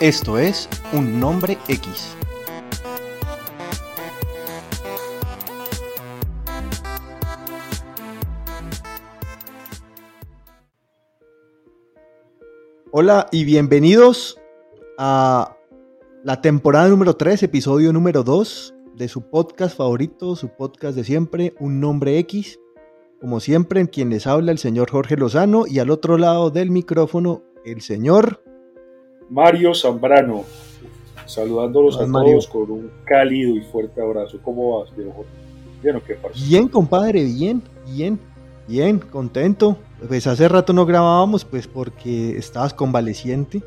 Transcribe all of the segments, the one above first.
Esto es Un Nombre X. Hola y bienvenidos a la temporada número 3, episodio número 2 de su podcast favorito, su podcast de siempre, Un Nombre X. Como siempre, en quien les habla el señor Jorge Lozano y al otro lado del micrófono, el señor Mario Zambrano, saludándolos a todos con un cálido y fuerte abrazo. ¿Cómo vas, viejo? ¿Bien o qué pasa? Bien, compadre, bien, bien, bien, contento. Pues hace rato no grabábamos, pues porque estabas convaleciente.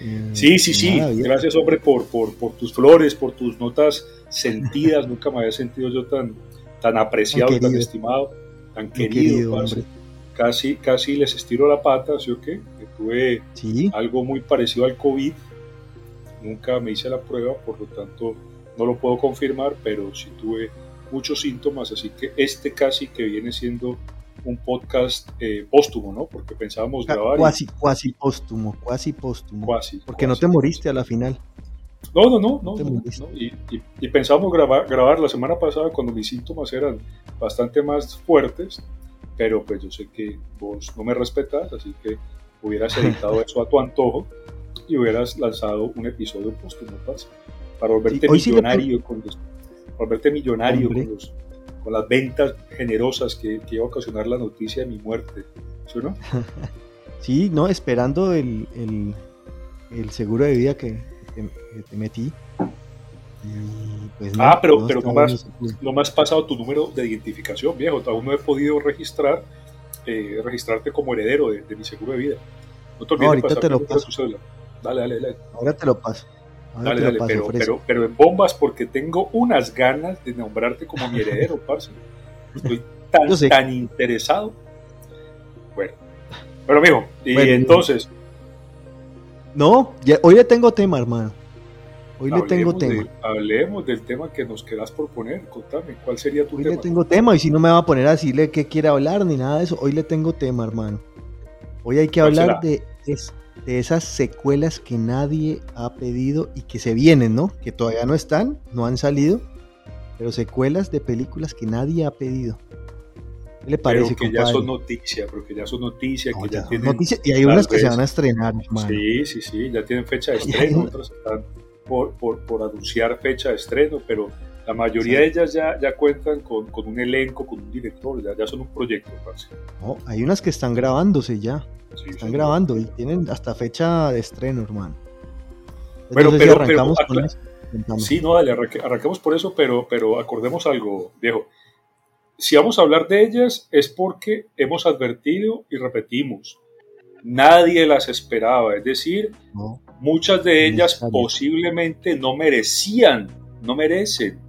Eh, sí, sí, sí. Gracias, hombre, por, por, por, tus flores, por tus notas sentidas. Nunca me había sentido yo tan, tan apreciado, tan, estimado, tan querido. querido casi, casi les estiro la pata, ¿sí o qué? tuve algo muy parecido al COVID. Nunca me hice la prueba, por lo tanto no lo puedo confirmar, pero sí tuve muchos síntomas, así que este casi que viene siendo un podcast eh, póstumo, ¿no? Porque pensábamos grabar. Cuasi, cuasi póstumo, cuasi póstumo. porque no te moriste a la final. No, no, no, no. Y, y, pensábamos grabar, grabar la semana pasada cuando mis síntomas eran bastante más fuertes, pero pues yo sé que vos no me respetas, así que hubieras editado eso a tu antojo y hubieras lanzado un episodio póstumo para volverte millonario, con los, volverte millonario con, las ventas generosas que, iba a ocasionar la noticia de mi muerte. ¿Sí no? sí, no, esperando el, el, seguro de vida que, te metí. Pues ah, pero, no, pero no, me has, pasado tu número de identificación, viejo. Aún no he podido registrar, eh, registrarte como heredero de, mi seguro de vida. No te olvides ahorita te lo paso. Dale, dale, dale. Ahora te lo paso. Dale, dale, pero, pero, en bombas porque tengo unas ganas de nombrarte como mi heredero, parce. Estoy tan, tan interesado. Bueno, pero amigo, y entonces... No, hoy le tengo tema, hermano. Hoy le tengo tema. hablemos del tema que nos quedas por poner. Contame, ¿cuál sería tu tema? Hoy le tengo tema y si no me va a poner a decirle qué quiere hablar ni nada de eso. Hoy le tengo tema, hermano. Hoy hay que hablar de, de esas secuelas que nadie ha pedido y que se vienen, ¿no? Que todavía no están, no han salido, pero secuelas de películas que nadie ha pedido. ¿Qué le parece, pero que ya son noticias, pero que ya son noticias, que ya, tienen... Noticias, y hay unas que se van a estrenar, hermano. Sí, sí, sí, ya tienen fecha de estreno, otras están por, por, anunciar fecha de estreno, pero la mayoría de ellas ya, ya cuentan con, con, un elenco, con un director, ya, ya son un proyecto. No, hay unas que están grabándose ya, están grabando y tienen hasta fecha de estreno, hermano. pero, pero, arrancamos con eso. Sí, no, dale, arranquemos por eso, pero, pero acordemos algo, viejo. Si vamos a hablar de ellas es porque hemos advertido y repetimos, nadie las esperaba, es decir, muchas de ellas posiblemente no merecían, no merecen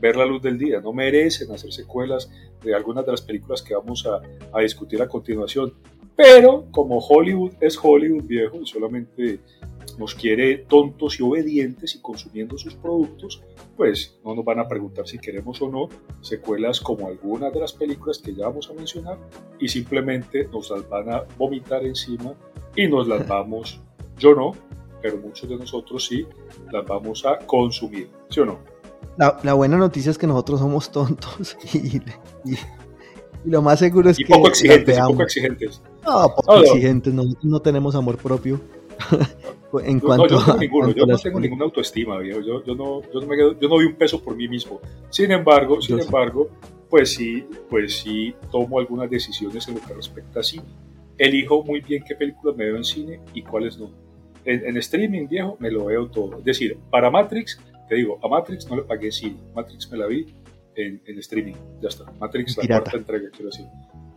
ver la luz del día, no merecen hacer secuelas de algunas de las películas que vamos a, a discutir a continuación. Pero como Hollywood es Hollywood viejo y solamente nos quiere tontos y obedientes y consumiendo sus productos, pues no nos van a preguntar si queremos o no secuelas como algunas de las películas que ya vamos a mencionar y simplemente nos las van a vomitar encima y nos las vamos, yo no, pero muchos de nosotros sí, las vamos a consumir, ¿sí o no? La, buena noticia es que nosotros somos tontos y, lo más seguro es que... Poco exigentes, poco exigentes. No, poco exigentes, no, no tenemos amor propio. en cuanto no, yo no tengo, yo no tengo ninguna autoestima, yo, yo, no, yo, no me, yo no doy un peso por mí mismo. Sin embargo, sin embargo, pues sí, pues sí tomo algunas decisiones en lo que respecta a cine. Elijo muy bien qué películas me veo en cine y cuáles no. En, streaming viejo me lo veo todo. Es decir, para Matrix, te digo, a Matrix no le pagué cine. Matrix me la vi en, en streaming. Ya está. Matrix, la cuarta entrega, quiero decir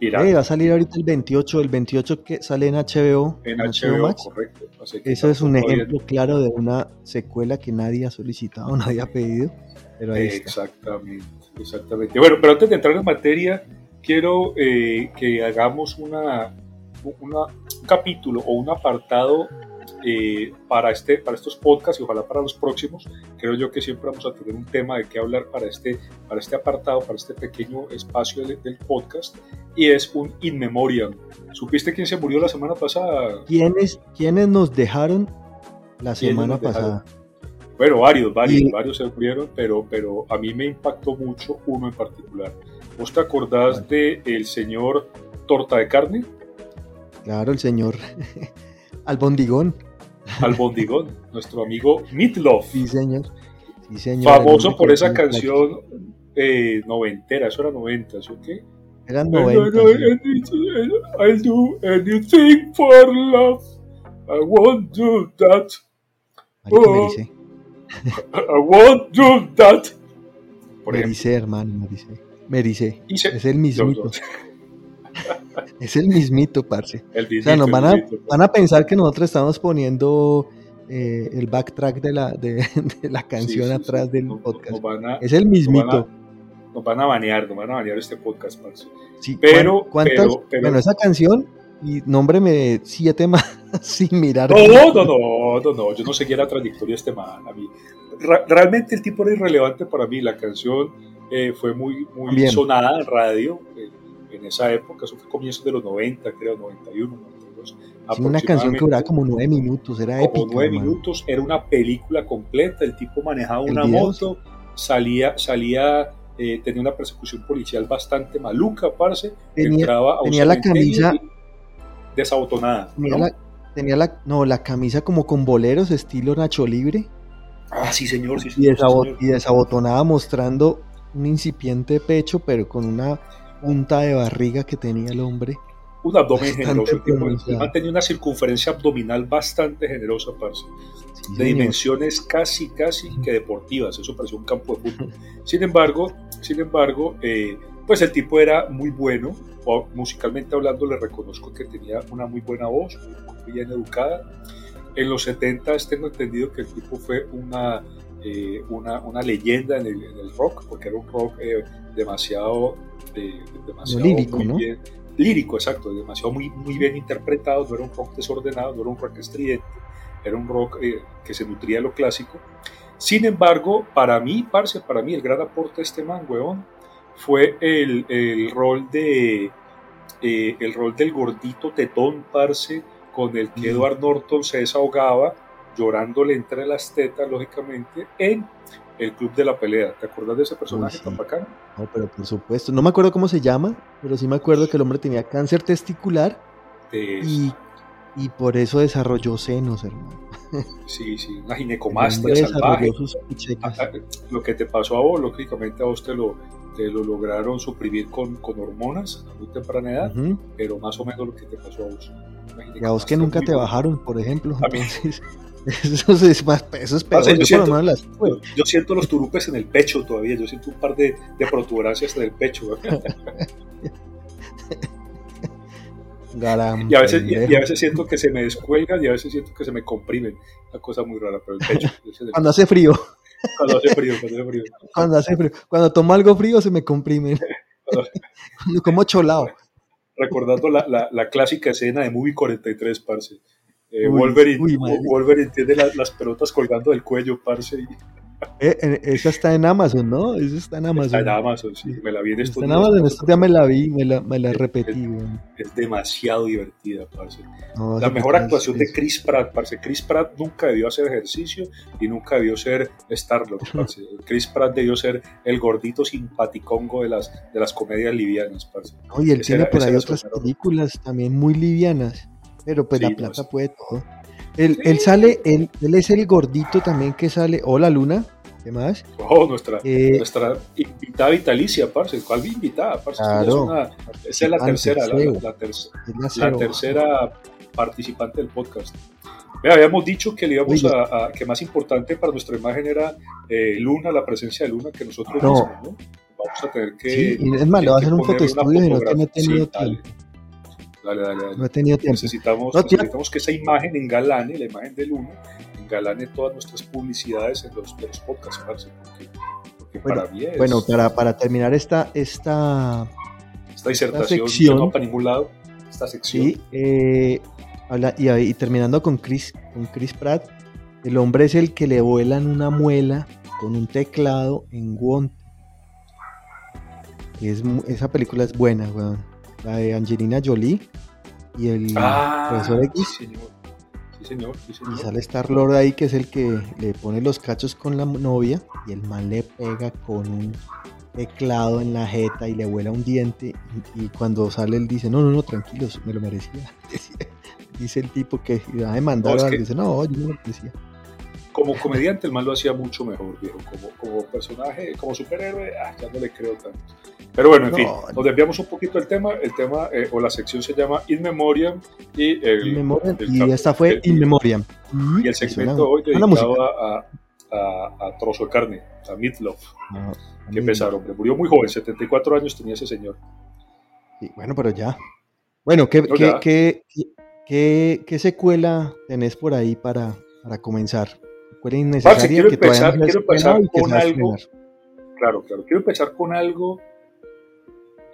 va a salir ahorita el 28, el 28 que sale en HBO. En, HBO, correcto. Eso es un ejemplo claro de una secuela que nadie ha solicitado, nadie ha pedido. Pero exactamente, exactamente. Bueno, pero antes de entrar en materia, quiero eh, que hagamos una, un capítulo o un apartado eh, para, este, para estos podcasts y ojalá para los próximos, creo yo que siempre vamos a tener un tema de qué hablar para este, para este apartado, para este pequeño espacio del, podcast, y es un in memoriam. ¿Supiste quién se murió la semana pasada? ¿Quiénes, quiénes nos dejaron la semana pasada? Bueno, varios, varios, varios se murieron, pero, pero a mí me impactó mucho uno en particular. ¿Vos te acordás del el señor Torta de Carne? Claro, el señor Albondigón. Albondigón, nuestro amigo Meatloaf. Sí, señor. Famoso por esa canción eh, noventera, eso era noventa, ¿sí o qué? Eran noventa. I'll do anything for love. I won't do that. Oh, I won't do that. Merice, hermano, Merice. Es el mismito. Es el mismito, parce. o sea, nos van a, van a pensar que nosotros estamos poniendo eh, el backtrack de la, de, la canción atrás del podcast. es el mismito. Nos van, a, banear, nos van a banear este podcast, parce. Sí, pero, pero, bueno, esa canción, y nómbreme siete más sin mirar. No, no, no, no, no, yo no seguía la trayectoria de este man. A mí. realmente el tipo era irrelevante para mí. La canción eh, fue muy, muy sonada en radio. Eh, en esa época, eso fue comienzos de los 90, creo, 91, 92. una canción que duraba como nueve minutos, era como épica. nueve minutos, era una película completa, el tipo manejaba una moto, salía, salía eh, tenía una persecución policial bastante maluca, parce, tenía, entraba tenía la camisa desabotonada. Tenía, la, tenía la, no, la camisa como con boleros, estilo Nacho Libre. Ah, sí, señor, sí, y, y desabotonada mostrando un incipiente pecho, pero con una punta de barriga que tenía el hombre. Un abdomen generoso. El mantenía una circunferencia abdominal bastante generosa, parce. de dimensiones casi, casi que deportivas. Eso parecía un campo de fútbol. Sin embargo, sin embargo, eh, pues el tipo era muy bueno. Musicalmente hablando, le reconozco que tenía una muy buena voz, muy bien educada. En los 70 tengo entendido que el tipo fue una, eh, una, una, leyenda en el, rock, porque era un rock eh, demasiado demasiado lírico, ¿no? lírico, exacto, demasiado muy, muy bien interpretado, no era un rock desordenado, no era un rock estridente, era un rock eh, que se nutría de lo clásico. Sin embargo, para mí, parce, para mí el gran aporte de este man, weón, fue el, el rol de eh, el rol del gordito tetón, parce, con el que Edward Norton se desahogaba, llorándole entre las tetas, lógicamente, en el Club de la Pelea. ¿Te acuerdas de ese personaje tan bacán? No, pero por supuesto. No me acuerdo cómo se llama, pero sí me acuerdo que el hombre tenía cáncer testicular y, y, por eso desarrolló senos, hermano. Sí, sí, una ginecomastia salvaje. Ah, ah, lo que te pasó a vos, lógicamente a vos te lo, te lo lograron suprimir con, con hormonas a muy temprana edad, pero más o menos lo que te pasó a vos. Y a vos que nunca te bajaron, por ejemplo. Entonces... Eso es, más, eso es peor. yo, siento, yo, siento, los turupes en el pecho todavía. Yo siento un par de, de protuberancias en el pecho. y, a veces, y, a veces siento que se me descuelgan y a veces siento que se me comprimen. Una cosa muy rara, pero el pecho. Cuando hace frío. Cuando hace frío, cuando hace frío. Cuando hace frío. Cuando tomo algo frío se me comprimen. Como cholado. Recordando la, la, la, clásica escena de Movie 43, parce eh, Wolverine, tiene las pelotas colgando del cuello, parce. Eh, esa está en Amazon, ¿no? Esa está en Amazon. Está en Amazon, sí. Me la vi en estos Está en Amazon, esta ya me la vi, me la, me la repetí. Es, demasiado divertida, parce. la mejor actuación de Chris Pratt, parce. Chris Pratt nunca debió hacer ejercicio y nunca debió ser Starlock, parce. Chris Pratt debió ser el gordito simpaticongo de las, de las comedias livianas, parce. Oye, él tiene por ahí otras películas también muy livianas. Pero pues la plata puede todo. Él, él sale, él, él, es el gordito también que sale. Hola Luna, ¿qué más? Oh, nuestra, eh, nuestra invitada vitalicia, parce. ¿Cuál invitada, parce? Claro. esa es la tercera, la, la, la, tercera participante del podcast. habíamos dicho que le íbamos a, que más importante para nuestra imagen era eh, Luna, la presencia de Luna, que nosotros no. mismos, ¿no? Vamos a tener que. Sí, es más, le va a hacer un fotoestudio y no tiene tenido tiempo. Dale, dale, dale. No he tenido tiempo. Necesitamos, necesitamos que esa imagen engalane, la imagen del uno, engalane todas nuestras publicidades en los, los podcasts, porque, porque bueno, para mí es... Bueno, para, para terminar esta, esta, esta disertación, esta sección, no para ningún lado, esta sección. Sí, eh, y, terminando con Chris, con Chris Pratt, el hombre es el que le vuelan una muela con un teclado en guante. Es, esa película es buena, weón. La de Angelina Jolie y el ah, profesor X. Sí, señor. Sí, señor. Sí, señor. Y sale Star Lord ahí, que es el que le pone los cachos con la novia y el man le pega con un teclado en la jeta y le vuela un diente. Y, cuando sale él dice: No, no, no, tranquilos, me lo merecía. dice el tipo que va a demandar, no, dice: No, yo no lo merecía como comediante el man lo hacía mucho mejor, viejo. Como, como personaje, como superhéroe, ah, ya no le creo tanto. Pero bueno, en fin, nos desviamos un poquito el tema. El tema eh, o la sección se llama In Memoriam y el, In Memoriam, y esta fue In Memoriam. Y el segmento hoy dedicado a, a, a, trozo de carne, a Meatloaf. Ah, que pesar, hombre. Murió muy joven, 74 años tenía ese señor. Sí, bueno, pero ya. Bueno, ¿qué, qué, qué, qué, qué secuela tenés por ahí para, para comenzar? quiero empezar, quiero empezar con algo. Claro, claro. Quiero empezar con algo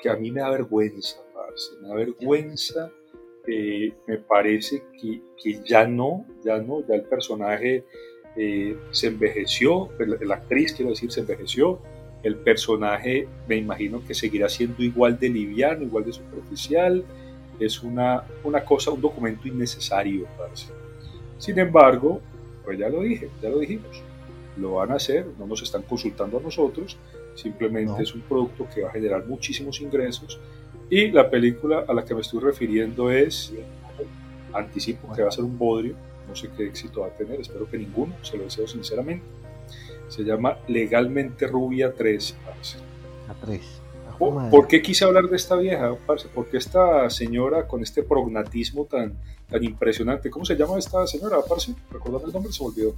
que a mí me da vergüenza, Me da vergüenza. Eh, me parece que, que, ya no, ya no, ya el personaje eh, se envejeció, la, actriz, quiero decir, se envejeció. El personaje, me imagino que seguirá siendo igual de liviano, igual de superficial. Es una, una cosa, un documento innecesario, parce. Sin embargo, pues ya lo dije, ya lo dijimos. Lo van a hacer, no nos están consultando a nosotros, simplemente es un producto que va a generar muchísimos ingresos. Y la película a la que me estoy refiriendo es, anticipo que va a ser un bodrio, no sé qué éxito va a tener, espero que ninguno, se lo deseo sinceramente. Se llama Legalmente Rubia 3. A 3. ¿Por, qué quise hablar de esta vieja, parce? Porque esta señora con este prognatismo tan, tan impresionante, ¿cómo se llama esta señora, parce? Recordame el nombre, se me olvidó.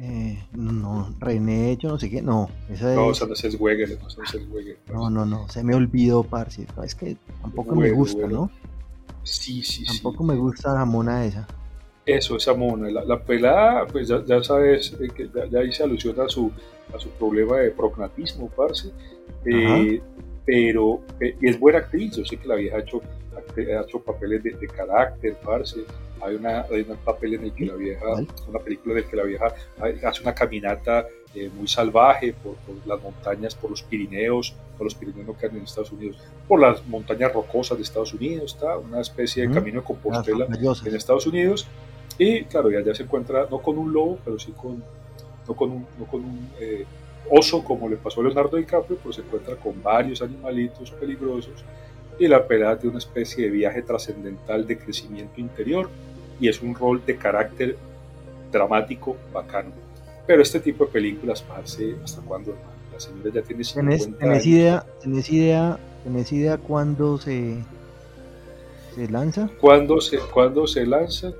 Eh, no, René, yo no sé qué, no. Esa no, esa no es no, no, no, no, se me olvidó, parce. Es que tampoco me gusta, ¿no? Sí, sí, Tampoco me gusta la mona esa. Eso, esa mona. La, la pelada, pues ya, ya sabes, eh, que ya, ya hice alusión a su, a su problema de prognatismo, parce. Eh, pero eh, y es buena actriz, yo sé que la vieja ha hecho, ha hecho papeles de, carácter, parce. Hay, una, hay un papel en el que la vieja, una película en la que la vieja hace una caminata eh, muy salvaje por, las montañas, por los Pirineos, por los Pirineos no quedan en Estados Unidos, por las montañas rocosas de Estados Unidos, está una especie de camino de Compostela en Estados Unidos. Y claro, ya, ya se encuentra no con un lobo, pero sí con, no con un, no con un eh, oso como le pasó a Leonardo DiCaprio, pues se encuentra con varios animalitos peligrosos y la pelada tiene una especie de viaje trascendental de crecimiento interior y es un rol de carácter dramático bacano. Pero este tipo de películas, parce, ¿hasta cuándo? La señora ya tiene 50 ¿Tenés, idea, ¿tenés idea, ¿tenés idea cuándo se, se lanza? ¿Cuándo se, cuándo se lanza?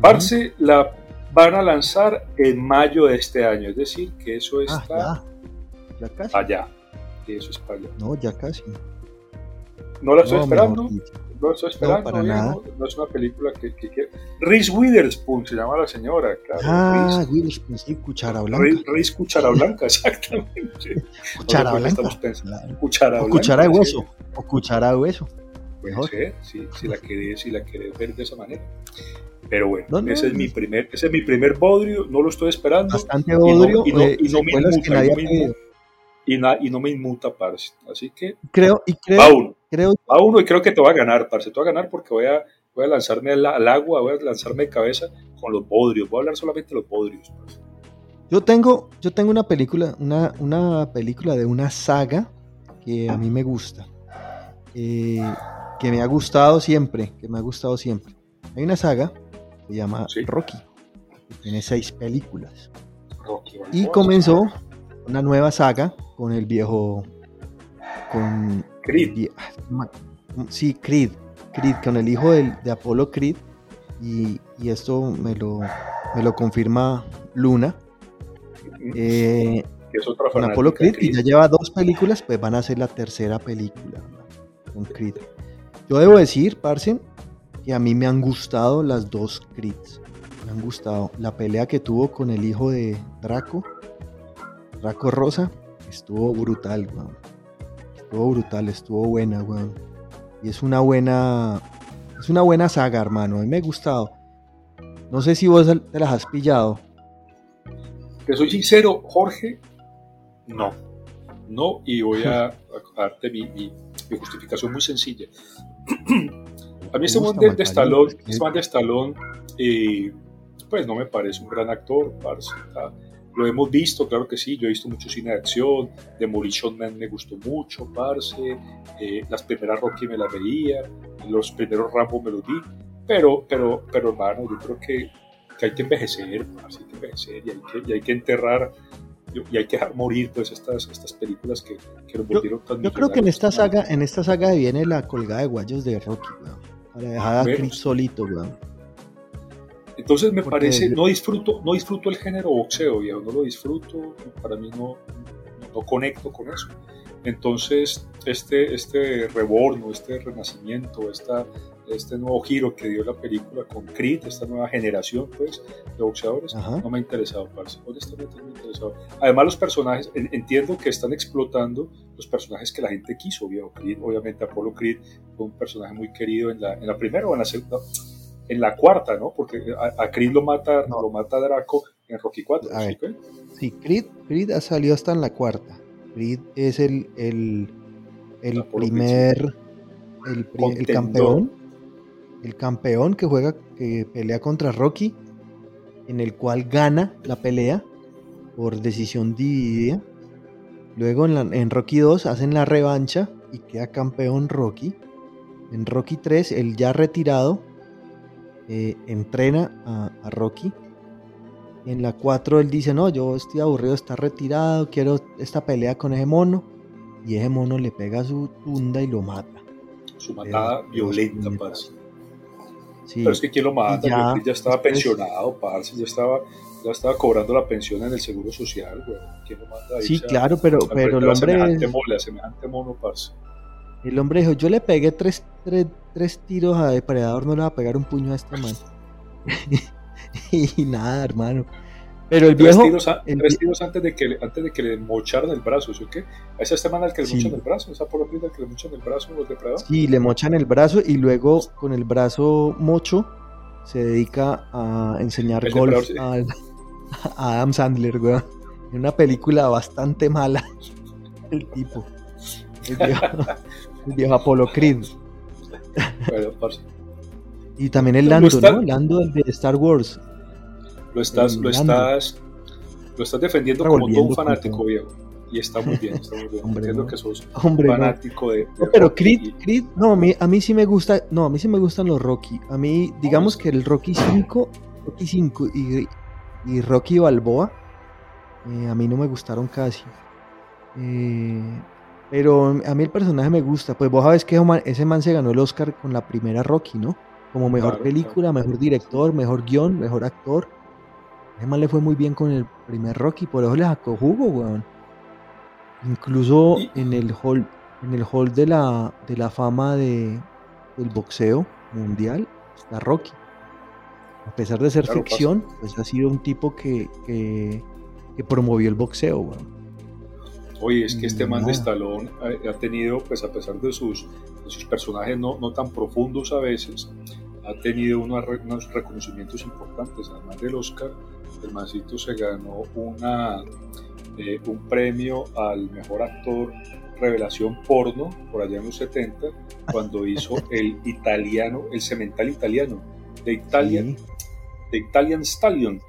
Parce, la van a lanzar en mayo de este año, es decir, que eso ah, está ya. casi. allá, que eso es para allá. No, ya casi. No la estoy esperando, no la estoy esperando, no, para nada. no, es una película que, que, Reese Witherspoon se llama la señora, claro. Ah, Witherspoon, sí, Cuchara Blanca. Reese, Cuchara Blanca, exactamente. Cuchara Blanca. Cuchara Blanca. O cuchara de hueso, o cuchara de hueso. Puede ser, sí, si la querés, si la querés ver de esa manera. Pero bueno, ese, es mi primer, ese es mi primer bodrio, no lo estoy esperando. Bastante bodrio. Y no, y no, me inmuta, y, y, no me inmuta, parce. Así que creo, y creo, va uno. Creo, va uno y creo que te va a ganar, parce. Te va a ganar porque voy a, voy a lanzarme al, agua, voy a lanzarme de cabeza con los bodrios. Voy a hablar solamente de los bodrios, parce. Yo tengo, yo tengo una película, una, una película de una saga que a mí me gusta. Eh, que me ha gustado siempre, que me ha gustado siempre. Hay una saga se llama Rocky. Tiene seis películas. y comenzó una nueva saga con el viejo. Con. Creed. sí, Creed. Creed, con el hijo de, de Apolo Creed. Y, esto me lo, me lo confirma Luna. Eh, con Apolo Creed, y ya lleva dos películas, pues van a ser la tercera película con Creed. Yo debo decir, Parce, que a mí me han gustado las dos Creeds. Me han gustado. La pelea que tuvo con el hijo de Draco, Draco Rosa, estuvo brutal, weón. Estuvo brutal, estuvo buena, weón. Y es una buena, es una buena saga, hermano. A mí me ha gustado. No sé si vos te las has pillado. Te soy sincero, Jorge, no. No, y voy a, darte mi, justificación muy sencilla. A mí este man de, de Stallone, este de Stallone eh, pues no me parece un gran actor, parce. Lo hemos visto, claro que sí, yo he visto mucho cine de acción, Demolition Man me gustó mucho, parce, eh, las primeras Rocky me las veía, los primeros Rambo me los vi, pero, pero, pero hermano, yo creo que, que hay que envejecer, parce, hay que envejecer y hay que, y hay que enterrar y hay que dejar morir pues estas, estas películas que, que nos volvieron tan Yo creo que en esta saga, en esta saga viene la colgada de guayos de Rocky, weón. Para dejar a Chris solito, weón. Entonces me parece, no disfruto, no disfruto el género boxeo, viejo, no lo disfruto, para mí no, no conecto con eso. Entonces, este, este reborno, este renacimiento, esta, este nuevo giro que dio la película con Creed, esta nueva generación pues, de boxeadores, no me ha interesado, parce. Honestamente no me ha interesado. Además, los personajes, entiendo que están explotando los personajes que la gente quiso, viejo. Creed, obviamente, Apollo Creed fue un personaje muy querido en la, en la primera o en la segunda en la cuarta, ¿no? Porque a, Creed lo mata, lo mata Draco en Rocky 4. ¿sí? sí, Creed, Creed ha salido hasta en la cuarta. Creed es el, el, el primer, el, el, campeón, el campeón que juega, que pelea contra Rocky, en el cual gana la pelea por decisión dividida. Luego en, en Rocky 2 hacen la revancha y queda campeón Rocky. En Rocky 3, el ya retirado eh, entrena a, Rocky. En la 4 él dice, no, yo estoy aburrido, está retirado, quiero esta pelea con ese mono. Y ese mono le pega su tunda y lo mata. Su matada violenta, Pero es que ¿quién lo mata? Ya, ya estaba pensionado, parce, ya estaba, ya estaba cobrando la pensión en el Seguro Social, güey. ¿Quién lo mata? sí, claro, pero, pero el hombre... Semejante semejante mono, parce. El hombre dijo, yo le pegué tres, tres, tiros a Depredador, no le va a pegar un puño a este man. y nada, hermano. Pero el viejo... Tres tiros, antes, de que, le, antes de que le mocharan el brazo, ¿sí o qué? ¿Es este man al que le mochan el brazo? ¿Es Apolo Creed al que le mochan el brazo los depredadores? Sí, le mochan el brazo y luego con el brazo mocho se dedica a enseñar golf a, Adam Sandler, weón. En una película bastante mala, el tipo. El viejo, el viejo Apolo Creed. Y también el Lando, ¿no? Lando el de Star Wars. Lo estás, lo estás, lo estás defendiendo como todo un fanático, viejo. Y está muy bien, está muy bien. Entiendo que sos fanático de, pero Creed, Creed, no, a mí, a mí sí me gusta, no, a mí sí me gustan los Rocky. A mí, digamos que el Rocky 5, Rocky 5 y, y Rocky Balboa, eh, a mí no me gustaron casi. Eh, pero a mí el personaje me gusta. Pues vos sabés que ese man se ganó el Oscar con la primera Rocky, ¿no? Como mejor película, mejor director, mejor guion, mejor actor. Man le fue muy bien con el primer Rocky, por eso le sacó jugo, weón. Incluso en el hall, en el hall de la, de la fama de, del boxeo mundial está Rocky. A pesar de ser ficción, pues ha sido un tipo que, que, que promovió el boxeo, weón. Oye, es que este man de Stallone ha, tenido, pues a pesar de sus, sus personajes no, no, tan profundos a veces, ha tenido unos, reconocimientos importantes. Además del Oscar, el mancito se ganó una, eh, un premio al mejor actor revelación porno por allá en los 70, cuando hizo el italiano, el cemental italiano, de Italian, de Italian Stallion.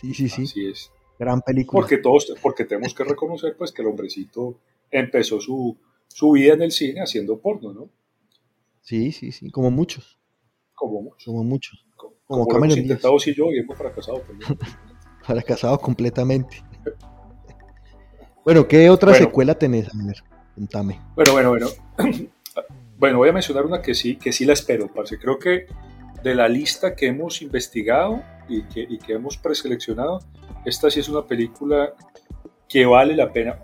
Sí, sí, sí. Así es. Gran película. Porque todos, porque tenemos que reconocer pues que el hombrecito empezó su, su vida en el cine haciendo porno, ¿no? Sí, sí, sí, como muchos. Como muchos. Como muchos. Como, como, como hemos intentado si yo y hemos fracasado también. fracasado completamente. bueno, ¿qué otra secuela tenés? A ver, contame. Bueno, bueno, bueno. bueno, voy a mencionar una que sí, que sí la espero, parce. Creo que de la lista que hemos investigado y que, y que hemos preseleccionado, esta sí es una película que vale la pena,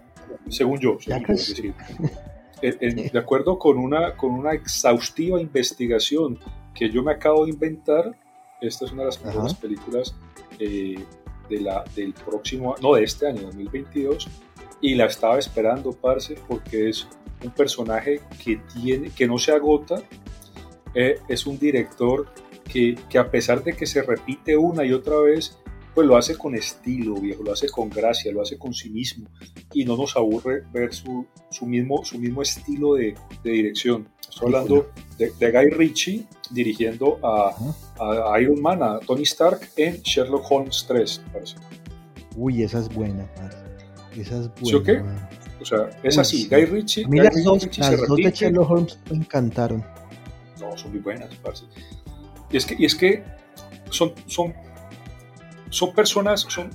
según yo, de acuerdo con una, con una exhaustiva investigación que yo me acabo de inventar, esta es una de las mejores películas eh, de la, del próximo, no de este año, 2022, y la estaba esperando, parce, porque es un personaje que, tiene, que no se agota, eh, es un director que, que, a pesar de que se repite una y otra vez, pues lo hace con estilo, viejo, lo hace con gracia, lo hace con cinismo y no nos aburre ver su, su mismo, su mismo estilo de, de dirección. Estoy hablando de, de, Guy Ritchie dirigiendo a, a, Iron Man, a Tony Stark en Sherlock Holmes 3, parece. Uy, esa es buena, esa es buena. ¿Sí o qué? O sea, es así, Guy Ritchie. Guy las, dos, Ritchie las dos de Sherlock Holmes me encantaron. No, son muy buenas, parce. Y es que, y es que son, son son personas, son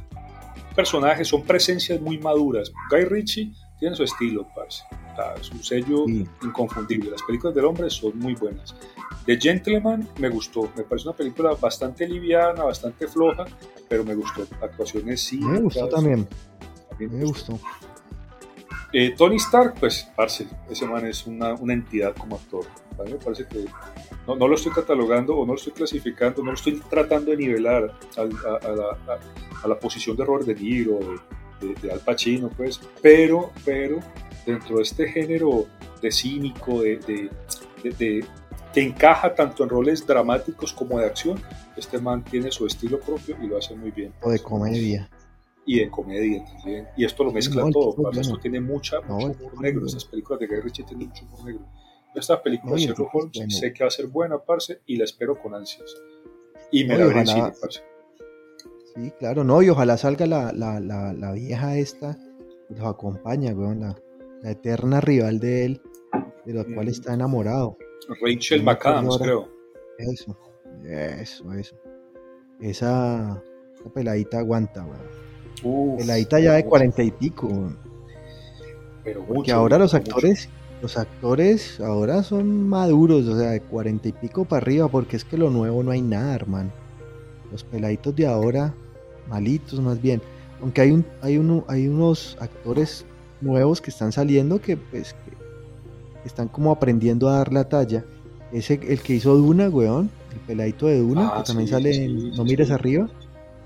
personajes, son presencias muy maduras. Guy Ritchie tiene su estilo, parce. es un sello inconfundible. Las películas del hombre son muy buenas. The Gentleman me gustó. Me parece una película bastante liviana, bastante floja, pero me gustó. Actuaciones sí. Me gustó también. me, gustó. Eh, Tony Stark, pues, parce, ese man es una, una entidad como actor. Me parece que no, no, lo estoy catalogando o no lo estoy clasificando, no lo estoy tratando de nivelar a, la, a la, posición de Robert De Niro, de, de, Al Pacino, pues, pero, pero dentro de este género de cínico, de, de, que encaja tanto en roles dramáticos como de acción, este man tiene su estilo propio y lo hace muy bien. O de comedia. Y de comedia también. Y esto lo mezcla todo. Esto tiene mucha, mucho humor negro. Esas películas de Guy Ritchie tienen mucho humor negro. Esta película de Sherlock Holmes sé que va a ser buena, parce, y la espero con ansias. Y me la veré en cine, parce. Sí, claro, no, y ojalá salga la, la, la, la vieja esta, que los acompaña, weón, la, la, eterna rival de él, de la cual está enamorado. Rachel McAdams, creo. Eso, eso, eso. Esa, esa peladita aguanta, weón. peladita ya de cuarenta y pico, weón. Pero mucho, Porque ahora los actores, los actores ahora son maduros, o sea, de cuarenta y pico para arriba, porque es que lo nuevo no hay nada, hermano. Los peladitos de ahora, malitos más bien. Aunque hay, un, hay, uno, hay unos actores nuevos que están saliendo que pues que están como aprendiendo a dar la talla. Ese, el que hizo Duna, weón, el peladito de Duna, ah, que también sale en No mires arriba.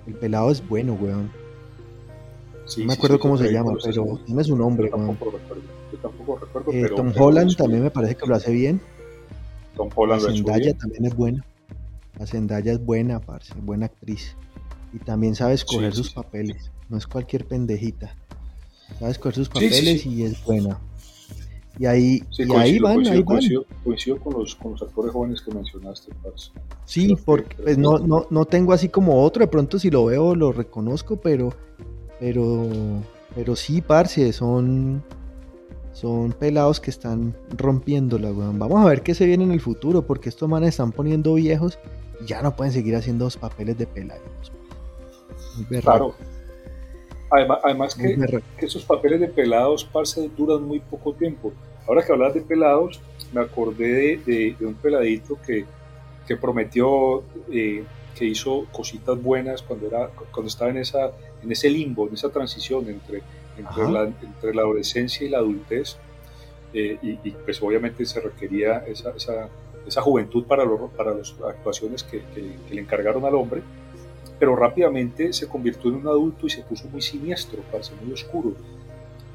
El pelado es bueno, weón. no me acuerdo cómo se llama, pero tiene su nombre, weón tampoco recuerdo. Eh, Tom Holland también me parece que lo hace bien. Tom Holland la Zendaya también es buena. La Zendaya es buena, parce, buena actriz. Y también sabe escoger sus papeles. No es cualquier pendejita. Sabe escoger sus papeles y es buena. Y ahí, y ahí van, ahí van. Coincido, con, los, con los actores jóvenes que mencionaste, parce. Sí, porque pues, no, no, no tengo así como otro. De pronto si lo veo lo reconozco, pero, pero, pero sí, parce, son son pelados que están rompiéndola, weón. Vamos a ver qué se viene en el futuro, porque estos manes están poniendo viejos y ya no pueden seguir haciendo los papeles de pelados. Claro. Además, además que, que, esos papeles de pelados, parce, duran muy poco tiempo. Ahora que hablas de pelados, me acordé de, de, un peladito que, que prometió, eh, que hizo cositas buenas cuando, era, cuando estaba en, esa, en ese limbo, en esa transición entre entre la, entre la, adolescencia y la adultez, eh, y, pues obviamente se requería esa, esa, esa juventud para, para las actuaciones que, que, le encargaron al hombre, pero rápidamente se convirtió en un adulto y se puso muy siniestro, parece muy oscuro,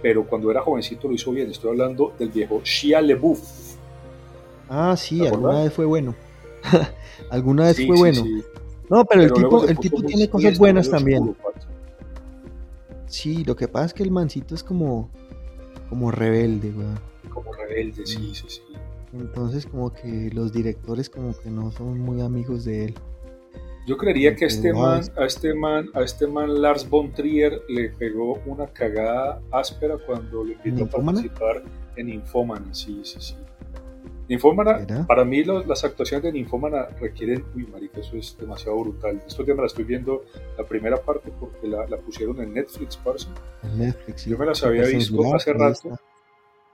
pero cuando era jovencito lo hizo bien, estoy hablando del viejo Shia LeBouf. Ah, sí, alguna vez fue bueno. alguna vez fue bueno. No, pero, el tipo, el tipo tiene cosas buenas también. Sí, lo que pasa es que el mancito es como, como rebelde, weón. Como rebelde, sí, sí, sí. Entonces como que los directores como que no son muy amigos de él. Yo creería que este man, a este man, a este man Lars von Trier le pegó una cagada áspera cuando le invitó a participar en Infomana, sí, sí, sí. Ninfómana, para mí las actuaciones de Ninfómana requieren, uy, marica, eso es demasiado brutal. Esto ya me la estoy viendo la primera parte porque la, la pusieron en Netflix, parce. En Netflix, sí. Yo me las había visto hace rato.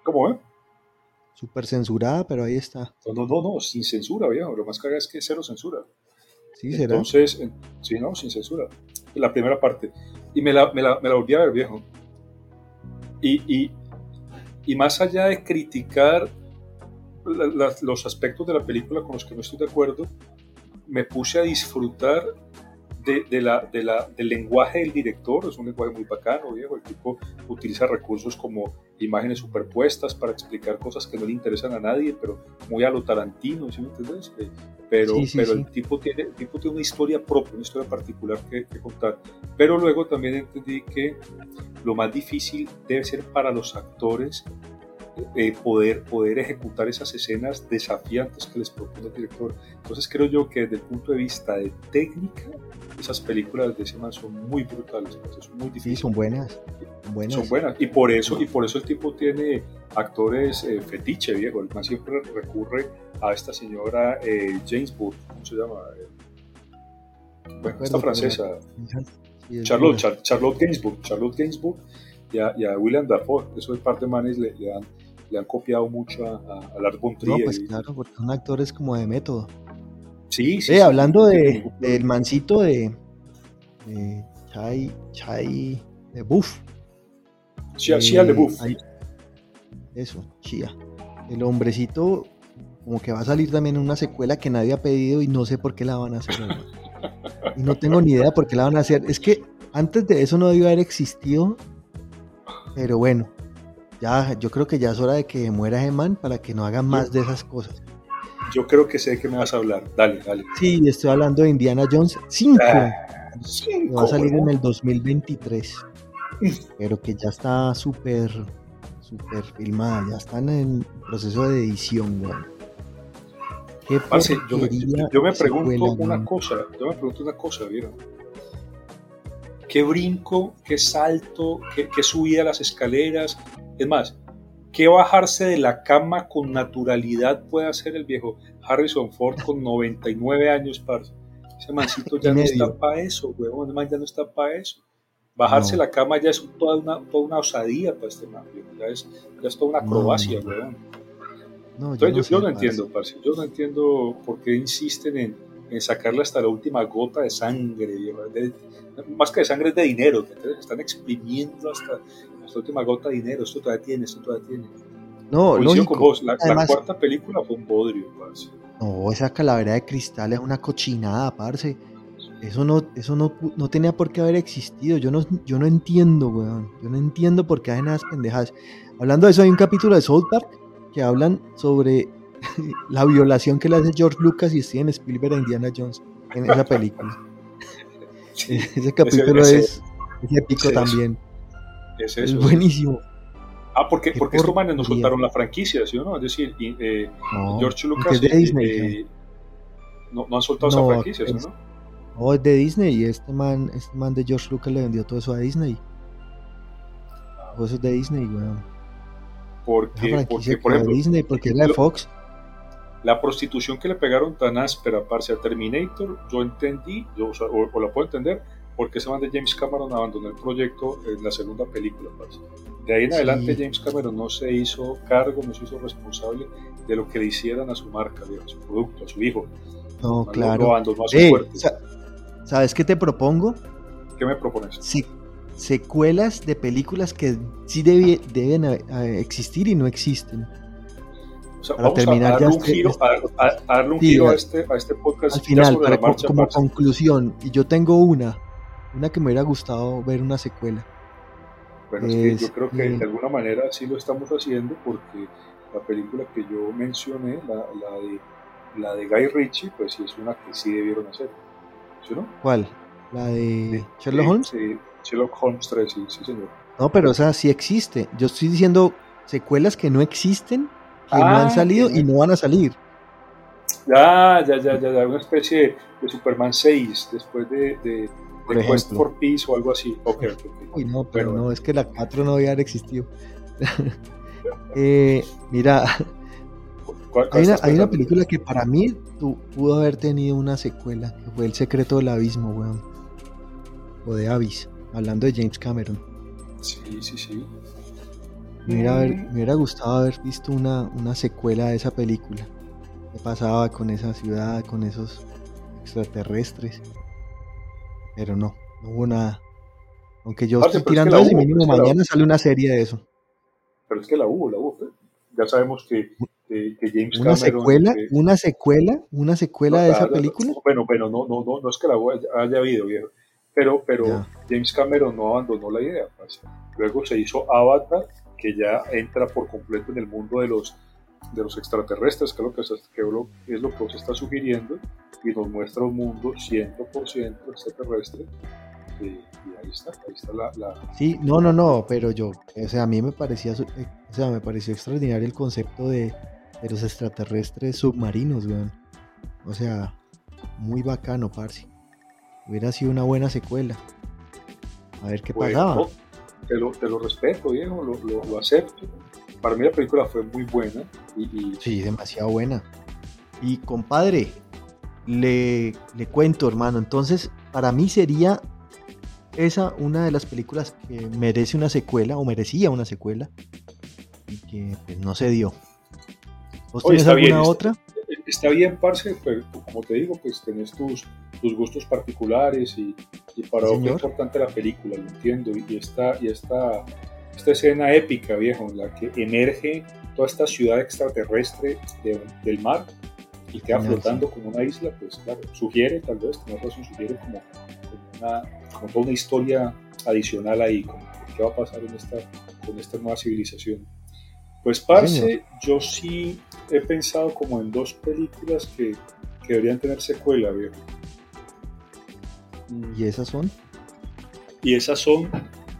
¿Cómo, eh? Súper censurada, pero ahí está. No, no, no, sin censura, viejo. Lo más cagado es que cero censura. Entonces, sí, no, sin censura. La primera parte. Y me la, me la, me la volví a ver, viejo. Y, y, y más allá de criticar los aspectos de la película con los que no estoy de acuerdo, me puse a disfrutar de, la, de la, del lenguaje del director, es un lenguaje muy bacano, viejo. El tipo utiliza recursos como imágenes superpuestas para explicar cosas que no le interesan a nadie, pero muy a lo Tarantino, ¿sí me entiendes? Eh, pero, pero el, tipo tiene, tipo tiene una historia propia, una historia particular que, que, contar. Pero luego también entendí que lo más difícil debe ser para los actores eh, poder, poder ejecutar esas escenas desafiantes que les propone el director. Entonces creo yo que desde el punto de vista de técnica, esas películas de ese man son muy brutales, son muy difíciles. Sí, son buenas, buenas. Son buenas. Y por eso, y por eso el tipo tiene actores eh, fetiche, viejo. El man siempre recurre a esta señora eh, James Booth, ¿cómo se llama? bueno, esta francesa. Charlotte, Charlotte Gainsbourg, Charlotte Gainsbourg y a, y a William Dafoe, eso es parte de manes le, le, dan le han copiado mucho a, a Lars von No, pues claro, porque son actores como de método. Sí, sí. Eh, hablando de, del mancito de, de Chai, Chai, de Buff. Chia, Chia de Buff. eso, Chia. El hombrecito como que va a salir también en una secuela que nadie ha pedido y no sé por qué la van a hacer. y no tengo ni idea por qué la van a hacer. Es que antes de eso no debió haber existido, pero bueno, ya, yo creo que ya es hora de que muera ese man para que no hagan más de esas cosas. Yo creo que sé de qué me vas a hablar. Dale, dale. Sí, estoy hablando de Indiana Jones 5. Ah, va a salir en el 2023. pero que ya está súper, súper filmada. Ya están en proceso de edición, ¿Qué yo, me, yo, me, pregunto una cosa. Yo me pregunto una cosa, ¿vieron? Qué brinco, qué salto, qué, qué, subida a las escaleras, es más, ¿qué bajarse de la cama con naturalidad puede hacer el viejo Harrison Ford con 99 años, parce? Ese mancito ya no está para eso, huevón, man ya no está para eso. Bajarse de la cama ya es toda una, toda una osadía para este man, ya es, ya es toda una acrobacia, no, huevón. No, Entonces yo, yo, no entiendo, parce, yo no entiendo por qué insisten en, en sacarle hasta la última gota de sangre, de, más que de sangre es de dinero, están exprimiendo hasta, la última gota de dinero, esto todavía tiene, esto todavía tiene. No, lógico. con vos, la, cuarta película fue un bodrio, parce. No, esa calavera de cristal es una cochinada, parce. Eso no, eso no, no tenía por qué haber existido. Yo no, yo no entiendo, weón. Yo no entiendo por qué hacen esas pendejadas. Hablando de eso, hay un capítulo de South Park que hablan sobre la violación que le hace George Lucas y Steven Spielberg a Indiana Jones en esa película. ese capítulo es, épico también. Es, buenísimo. Ah, porque, porque estos manes nos soltaron la franquicia, ¿sí o no? Es decir, eh, George Lucas. de Disney. Eh, no, no, han soltado esa franquicia, ¿sí no? No, es de Disney y este man, este man de George Lucas le vendió todo eso a Disney. Todo eso es de Disney, weón. Porque, porque, por ejemplo, Disney, porque es la de Fox. La prostitución que le pegaron tan áspera, parce, a Terminator, yo entendí, yo, o, o, la puedo entender, porque ese man de James Cameron abandonó el proyecto en la segunda película. De ahí en adelante James Cameron no se hizo cargo, no se hizo responsable de lo que le hicieran a su marca, a su producto, a su hijo. No, claro. Lo abandonó a su ¿Sabes qué te propongo? ¿Qué me propones? Sí, secuelas de películas que sí deben existir y no existen. O sea, para terminar a darle un giro, este, a, darle un giro a, este, a este podcast. Al final, para, como conclusión, y yo tengo una, una que me hubiera gustado ver una secuela. Bueno, es, que yo creo que de alguna manera sí lo estamos haciendo porque la película que yo mencioné, la, la, de, la de Guy Ritchie, pues sí es una que sí debieron hacer. ¿Sí no? ¿Cuál? ¿La de, Sherlock Holmes? Sí, Sherlock Holmes 3, sí, sí, señor. No, pero o sea, sí existe. Yo estoy diciendo secuelas que no existen, que no han ah, salido y no van a salir. Ya, ya, ya, ya, una especie de Superman 6 después de por Quest for Peace o algo así. Okay, Uy, no, pero, no, es que la 4 no debe haber existido. eh, mira, hay una, hay una, película que para mí pudo haber tenido una secuela, que fue El secreto del abismo, weón. O de Abyss, hablando de James Cameron. Sí, sí, sí. Me hubiera, me hubiera gustado haber visto una, una secuela de esa película. ¿Qué pasaba con esa ciudad, con esos extraterrestres? Pero no, no hubo nada. Aunque yo estoy tirando eso y mínimo mañana sale una serie de eso. Pero es que la hubo, la hubo. Ya sabemos que, que James ¿Una Secuela, ¿Una secuela? ¿Una secuela de esa película? bueno, bueno, no, no, no, no es que la haya habido, viejo. Pero, pero James Cameron no abandonó la idea. Pues. Luego se hizo Avatar, que ya entra por completo en el mundo de los, de los extraterrestres, que es lo que, que es lo que se está sugiriendo, y nos muestra un mundo 100% extraterrestre. Y, y ahí está, ahí está la, la, Sí, no, no, no, pero yo, o sea, a mí me parecía, eh, o sea, me pareció extraordinario el concepto de, de los extraterrestres submarinos, weón. O sea, muy bacano, parce. Hubiera sido una buena secuela. A ver qué pasaba. Te, lo, te, lo, respeto, viejo, lo, lo, acepto. Para mí la película fue muy buena. Y, Sí, demasiado buena. Y compadre, le, le cuento, hermano. Entonces, para mí sería esa una de las películas que merece una secuela, o merecía una secuela, y que pues, no se dio. ¿Vos tenés alguna otra? Está, bien, parce, pero como te digo, pues tenés tus, tus gustos particulares y, para vos es importante la película, lo entiendo. Y esta, y esta, esta escena épica, viejo, en la que emerge toda esta ciudad extraterrestre del mar y queda flotando como una isla, pues claro, sugiere, tal vez, tenés razón, sugiere como, una, como toda una historia adicional ahí, como qué va a pasar en esta, con esta nueva civilización. Pues, parce, yo sí he pensado como en dos películas que, que deberían tener secuela, viejo. ¿Y esas son? Y esas son,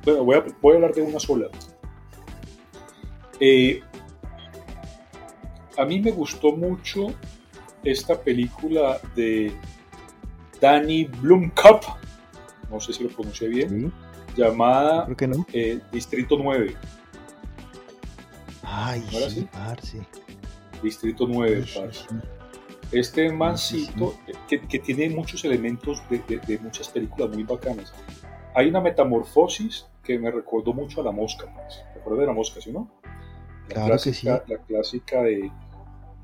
bueno, voy a, voy a hablar de una sola. Eh, a mí me gustó mucho esta película de Danny Blumkamp, no sé si lo pronuncié bien, llamada eh, Distrito 9. Ay, sí, Distrito 9, Este mancito, que, que, tiene muchos elementos de, de, muchas películas muy bacanas. Hay una metamorfosis que me recordó mucho a La Mosca, pues. ¿Te acuerdas de La Mosca, sí, no? La claro clásica, que sí. La clásica de...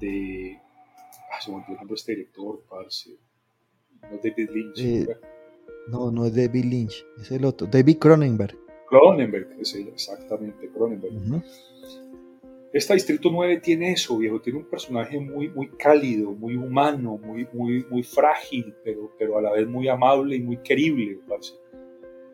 de ah, se me olvidó el nombre de este director, parce. No David Lynch. Eh, no, no es David Lynch, es el otro. David Cronenberg. Cronenberg, es ella, exactamente, Cronenberg. Esta Distrito 9 tiene eso, viejo, tiene un personaje muy, muy cálido, muy humano, muy, muy, muy frágil, pero, pero a la vez muy amable y muy querible, parce.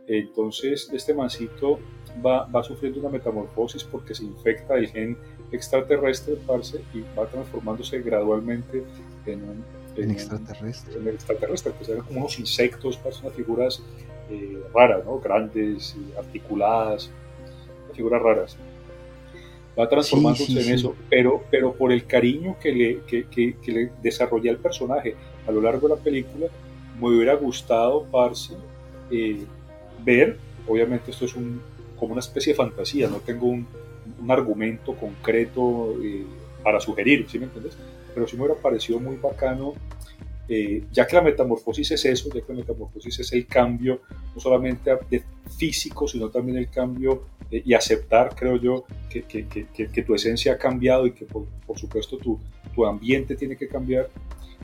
Entonces, este mancito va, va sufriendo una metamorfosis porque se infecta del gen extraterrestre, parce, y va transformándose gradualmente en un, en, extraterrestre. En extraterrestre, pues eran como unos insectos, parce, unas figuras eh, raras, ¿no? Grandes, articuladas, figuras raras va transformándose en eso, pero, pero por el cariño que le, que, que, que le desarrolla el personaje a lo largo de la película, me hubiera gustado, Parce, eh, ver, obviamente esto es un, como una especie de fantasía, no tengo un, un argumento concreto eh, para sugerir, ¿sí me entiendes? Pero sí me hubiera parecido muy bacano eh, ya que la metamorfosis es eso, ya que la metamorfosis es el cambio no solamente de físico, sino también el cambio y aceptar, creo yo, que, que, que, que, tu esencia ha cambiado y que por, por, supuesto tu, tu ambiente tiene que cambiar.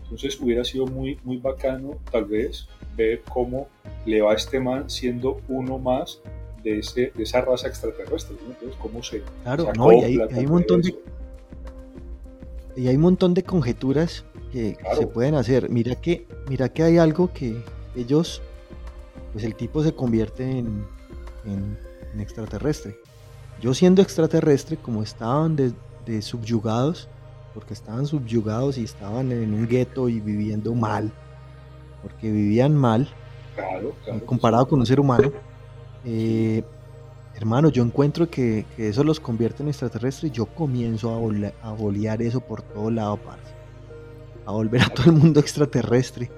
Entonces hubiera sido muy, muy bacano tal vez ver cómo le va a este man siendo uno más de, ese, de esa raza extraterrestre. ¿no? Entonces, cómo se... Claro, no, y hay, hay, un montón de... Y hay un montón de conjeturas que claro. se pueden hacer. Mira que, mira que hay algo que ellos, pues el tipo se convierte en, en extraterrestre. Yo siendo extraterrestre, como estaban de, de, subyugados, porque estaban subyugados y estaban en un gueto y viviendo mal, porque vivían mal, claro, claro, comparado con un ser humano, eh, hermano, yo encuentro que, que, eso los convierte en extraterrestres, yo comienzo a, bole, a bolear eso por todo lado, parce. a volver a todo el mundo extraterrestre.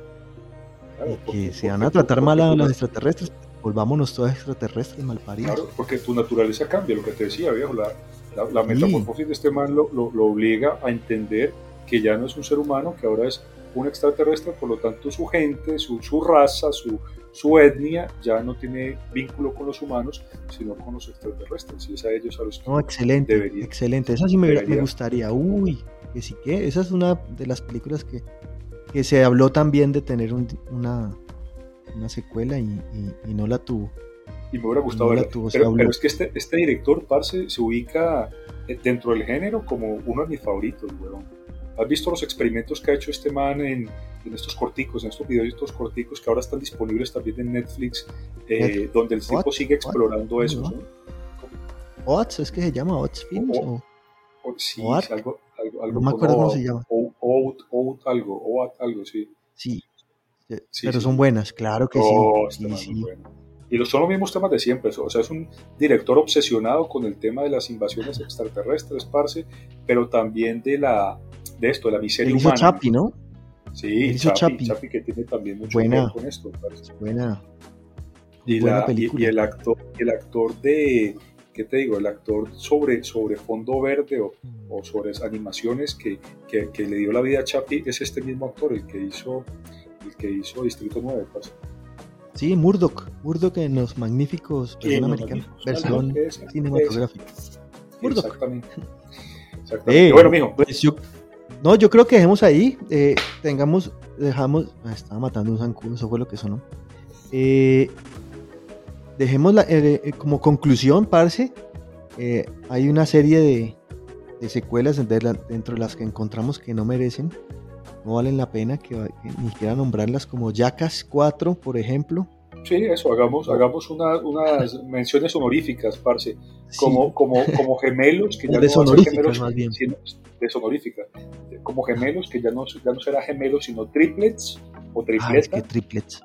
Claro, y que se van a tratar mal a los extraterrestres, volvámonos todos extraterrestres malparidos. Claro, porque tu naturaleza cambia, lo que te decía, viejo, la, la, la metamorfosis sí. de este man lo, lo, lo, obliga a entender que ya no es un ser humano, que ahora es un extraterrestre, por lo tanto su gente, su, su raza, su, su etnia ya no tiene vínculo con los humanos, sino con los extraterrestres, y es a ellos a los que no, excelente, debería, excelente, esa sí me, debería. me gustaría, uy, que sí que, esa es una de las películas que, que se habló también de tener un, una, una secuela y, y, y, no la tuvo. y me hubiera gustado verla. Pero, pero, es que este, este director, Parce, se ubica eh, dentro del género como uno de mis favoritos, weón. ¿Has visto los experimentos que ha hecho este man en, en estos corticos, en estos videos corticos que ahora están disponibles también en Netflix, eh, donde el tipo sigue explorando eso? ¿no? ¿Oats? ¿Es que se llama Oats Films? O, o, sí, algo, algo, algo, No me acuerdo cómo se llama. Oat, algo, Oat algo, sí. Sí, pero son buenas, claro que oh, sí. sí, Y son los mismos temas de siempre, o sea, es un director obsesionado con el tema de las invasiones extraterrestres, parce, pero también de la de esto, de la miseria humana. Chapi, ¿no? Sí, Chapi, Chapi, que tiene también mucho que ver con esto. Parce. Buena. Y, la, y, el actor, el actor de, ¿qué te digo? El actor sobre, sobre fondo verde o, o sobre animaciones que, que, que, le dio la vida a Chapi es este mismo actor, el que hizo que hizo Distrito 9, pues. Sí, Murdoch, Murdoch en los magníficos versión americana, versión cinematográfica. Murdoch. Exactamente. Exactamente. Eh, bueno, mijo. Pues yo, no, yo creo que dejemos ahí, eh, tengamos, dejamos, ah, estaba matando un zancudo, eso fue lo que sonó. Eh, dejemos la, eh, como conclusión, parce, hay una serie de, de secuelas dentro de las que encontramos que no merecen no valen la pena que, ni siquiera nombrarlas como Jackass 4, por ejemplo. Sí, eso, hagamos, hagamos unas menciones honoríficas, parce, como, como, como gemelos, que ya no gemelos, más bien. Sino, como gemelos, que ya no, ya no será gemelos, sino triplets o tripletas. Ah, es que triplets.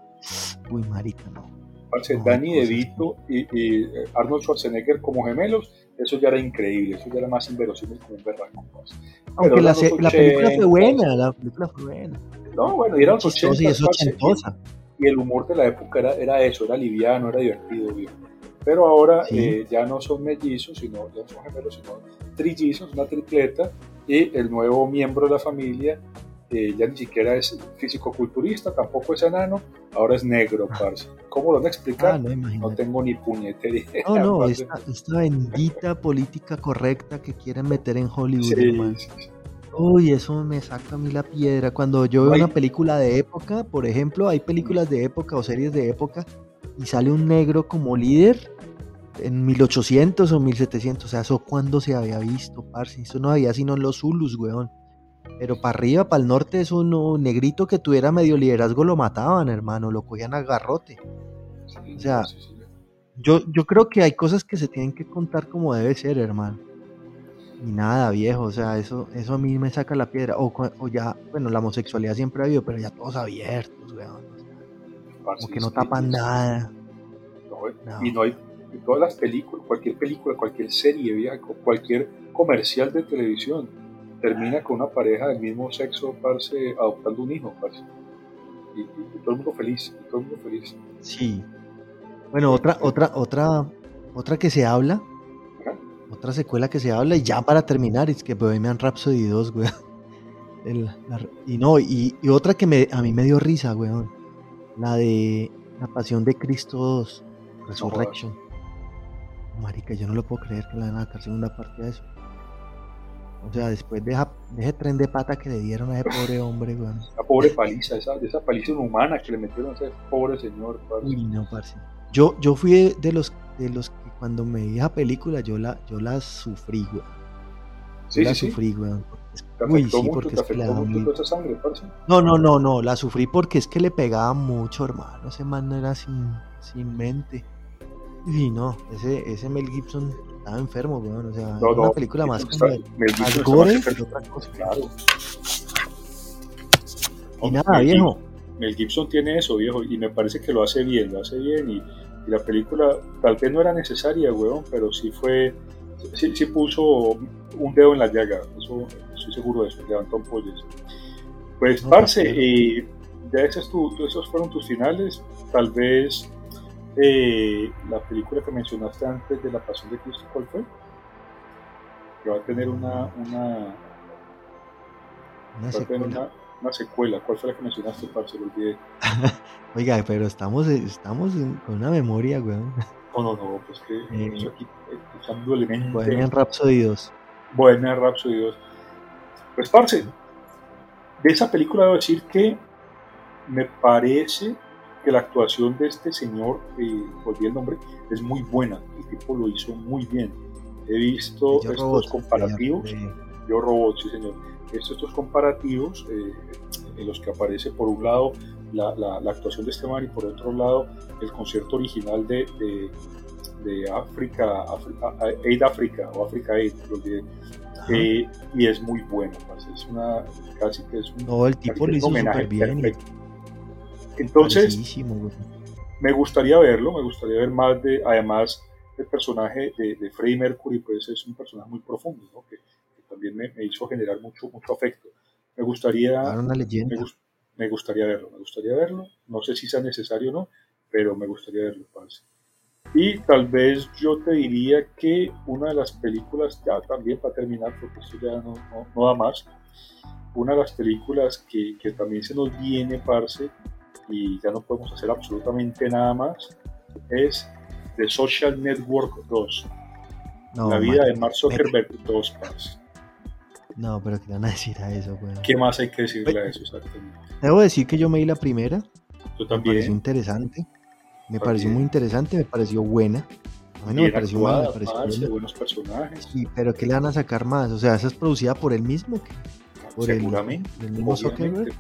Uy, marica, no. Parce, Danny DeVito y, y eh, Arnold Schwarzenegger como gemelos, eso ya era increíble, eso ya era más inverosímil como un berraco. Aunque la, la, película fue buena, la película fue buena. No, bueno, y eran los 80 y, y, el humor de la época era, era eso, era liviano, era divertido, bien. Pero ahora eh, ya no son mellizos, sino, ya no son gemelos, sino trillizos, una tripleta, y el nuevo miembro de la familia ya ni siquiera es físico-culturista, tampoco es enano, ahora es negro, ah. parce. ¿Cómo lo van a explicar? Ah, no, tengo ni puñetera No, no, esta, bendita política correcta que quieren meter en Hollywood, Uy, eso me saca a mí la piedra. Cuando yo veo una película de época, por ejemplo, hay películas de época o series de época y sale un negro como líder en 1800 o 1700. O sea, ¿eso cuándo se había visto, parce? Eso no había sino en los Zulus, weón. Pero para arriba, para el norte, es un negrito que tuviera medio liderazgo lo mataban, hermano, lo cogían a garrote. o sea, yo, yo creo que hay cosas que se tienen que contar como debe ser, hermano. Y nada, viejo, o sea, eso, eso a mí me saca la piedra. O, o ya, bueno, la homosexualidad siempre ha habido, pero ya todos abiertos, weón. Como que no tapan nada. Y no hay, todas las películas, cualquier película, cualquier serie, viejo, cualquier comercial de televisión, termina con una pareja del mismo sexo, parce, adoptando un hijo, parce. Y, todo el mundo feliz, todo el mundo feliz. Sí. Bueno, otra, otra, otra, otra que se habla, otra secuela que se habla, y ya para terminar, es que Bohemian Rhapsody 2, güey. y no, y, otra que me, a mí me dio risa, güey. La de La Pasión de Cristo 2, Resurrection. Marica, yo no lo puedo creer que la van a sacar segunda parte de eso. O sea, después de, ese tren de pata que le dieron a ese pobre hombre, weón. Esa pobre paliza, esa, esa paliza inhumana que le metieron a ese pobre señor, parce. Uy, no, parce. Yo, yo fui de los, de los que cuando me vi esa película, yo la, yo la sufrí, weón. Sí, la sí, sufrí, weón. Uy, sí, mucho, porque es que le daba muy... esa sangre, parce? No, no, no, no, la sufrí porque es que le pegaba mucho, hermano. Ese man no era sin, sin mente. Y no, ese, ese Mel Gibson estaba enfermo, weón. O sea, no, una película más como más gore que otra cosa. Claro. Y nada, viejo. Mel Gibson tiene eso, viejo, y me parece que lo hace bien, lo hace bien. Y, y la película tal vez no era necesaria, weón, pero sí fue. Sí, sí, puso un dedo en la llaga, eso, estoy seguro de eso, levantó pollos. Pues, Parce, y ya esos, tu, esos fueron tus finales, tal vez eh, la película que mencionaste antes de La Pasión de Cristo, ¿cuál fue? Que va a tener una. Una, una secuela. Una, secuela. ¿Cuál fue la que mencionaste, para Se lo olvidé. Oiga, pero estamos, estamos con una memoria, weón. No, no, no, pues que eh, aquí usando elementos. Bohemian Rhapsody 2. Bohemian Rhapsody 2. Pues, parce, de esa película debo decir que me parece que la actuación de este señor, eh, olvidé el nombre, es muy buena. El tipo lo hizo muy bien. He visto estos comparativos. Yo robot, sí señor. Visto estos comparativos eh, en los que aparece por un lado la, la, actuación de este man y por otro lado el concierto original de, de, de África, Aid Africa o Africa Aid, lo olvidé. Eh, y es muy bueno, es una casi que es un, no, el tipo lo hizo homenaje bien. Entonces, me gustaría verlo, me gustaría ver más de, además, el personaje de, de Freddie Mercury, pues es un personaje muy profundo, ¿no? que, también me, hizo generar mucho, mucho afecto. Me gustaría, una leyenda. Me, gustaría verlo, me gustaría verlo. No sé si sea necesario o no, pero me gustaría verlo. Y tal vez yo te diría que una de las películas, ya también para terminar, porque esto ya no, no, da más, una de las películas que, que también se nos viene, parce, y ya no podemos hacer absolutamente nada más, es The Social Network 2. la vida de Mark Zuckerberg 2, No, pero ¿qué van a decir a eso, güey? ¿Qué más hay que decirle a eso exactamente? Debo decir que yo me di la primera. Yo también. Me pareció interesante. Me pareció muy interesante, me pareció buena. A mí no me pareció buena, me pareció buenos personajes. Sí, pero ¿qué le van a sacar más? O sea, ¿esa es producida por él mismo? Por Seguramente. El, mismo Zuckerberg.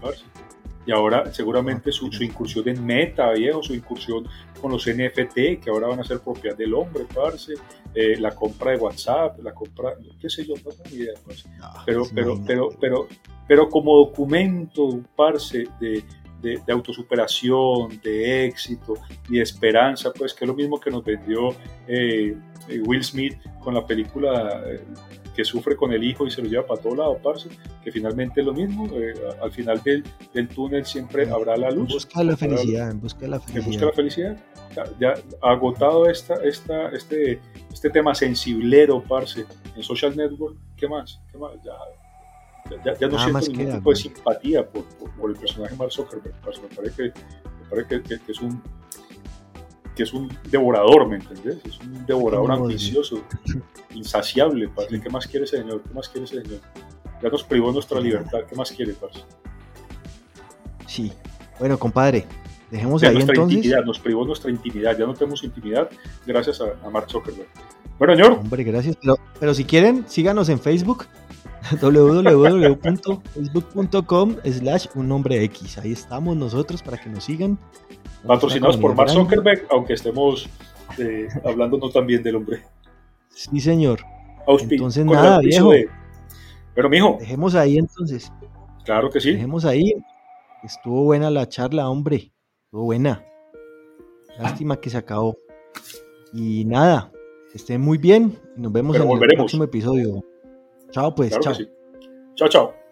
Y ahora seguramente su, su, incursión en Meta, viejo, su incursión con los NFT, que ahora van a ser propiedad del hombre, parce, eh, la compra de WhatsApp, la compra, qué sé yo, no tengo ni idea, pero, pero, pero, pero, pero como documento, parce, de, de, de, autosuperación, de éxito y de esperanza, pues que es lo mismo que nos vendió eh, eh, Will Smith con la película que sufre con el hijo y se lo lleva para todo lado, parce, que finalmente es lo mismo, eh, al final del, del, túnel siempre habrá la luz. Busca la felicidad, en busca la felicidad. busca la felicidad. Ya, agotado esta, esta, este, este tema sensiblero, parce, en social network, ¿qué más? ¿Qué más? Ya, ya, ya no siento ningún tipo de simpatía por, por, el personaje Mark Zuckerberg, parce. me parece, que, me parece que, que es un que es un devorador, ¿me entendés? Es un devorador ambicioso, insaciable, parce. ¿Qué más quiere ese señor? ¿Qué más quiere ese señor? Ya nos privó nuestra libertad, ¿qué más quiere, parce? Sí. Bueno, compadre, dejemos ahí nuestra entonces. Intimidad, nos privó nuestra intimidad, ya no tenemos intimidad gracias a, a Mark Zuckerberg. Bueno, señor. Hombre, gracias. Pero, pero si quieren, síganos en Facebook www.facebook.com slash un nombre X. Ahí estamos nosotros para que nos sigan. Patrocinados por Mark Zuckerberg, aunque estemos eh, hablando no tan bien del hombre. Sí, señor. entonces, nada, viejo. Pero, mijo. Dejemos ahí entonces. Claro que sí. Dejemos ahí. Estuvo buena la charla, hombre. Estuvo buena. Lástima que se acabó. Y nada, estén muy bien. Nos vemos en el próximo episodio. Chao, pues. chao. Chao, chao.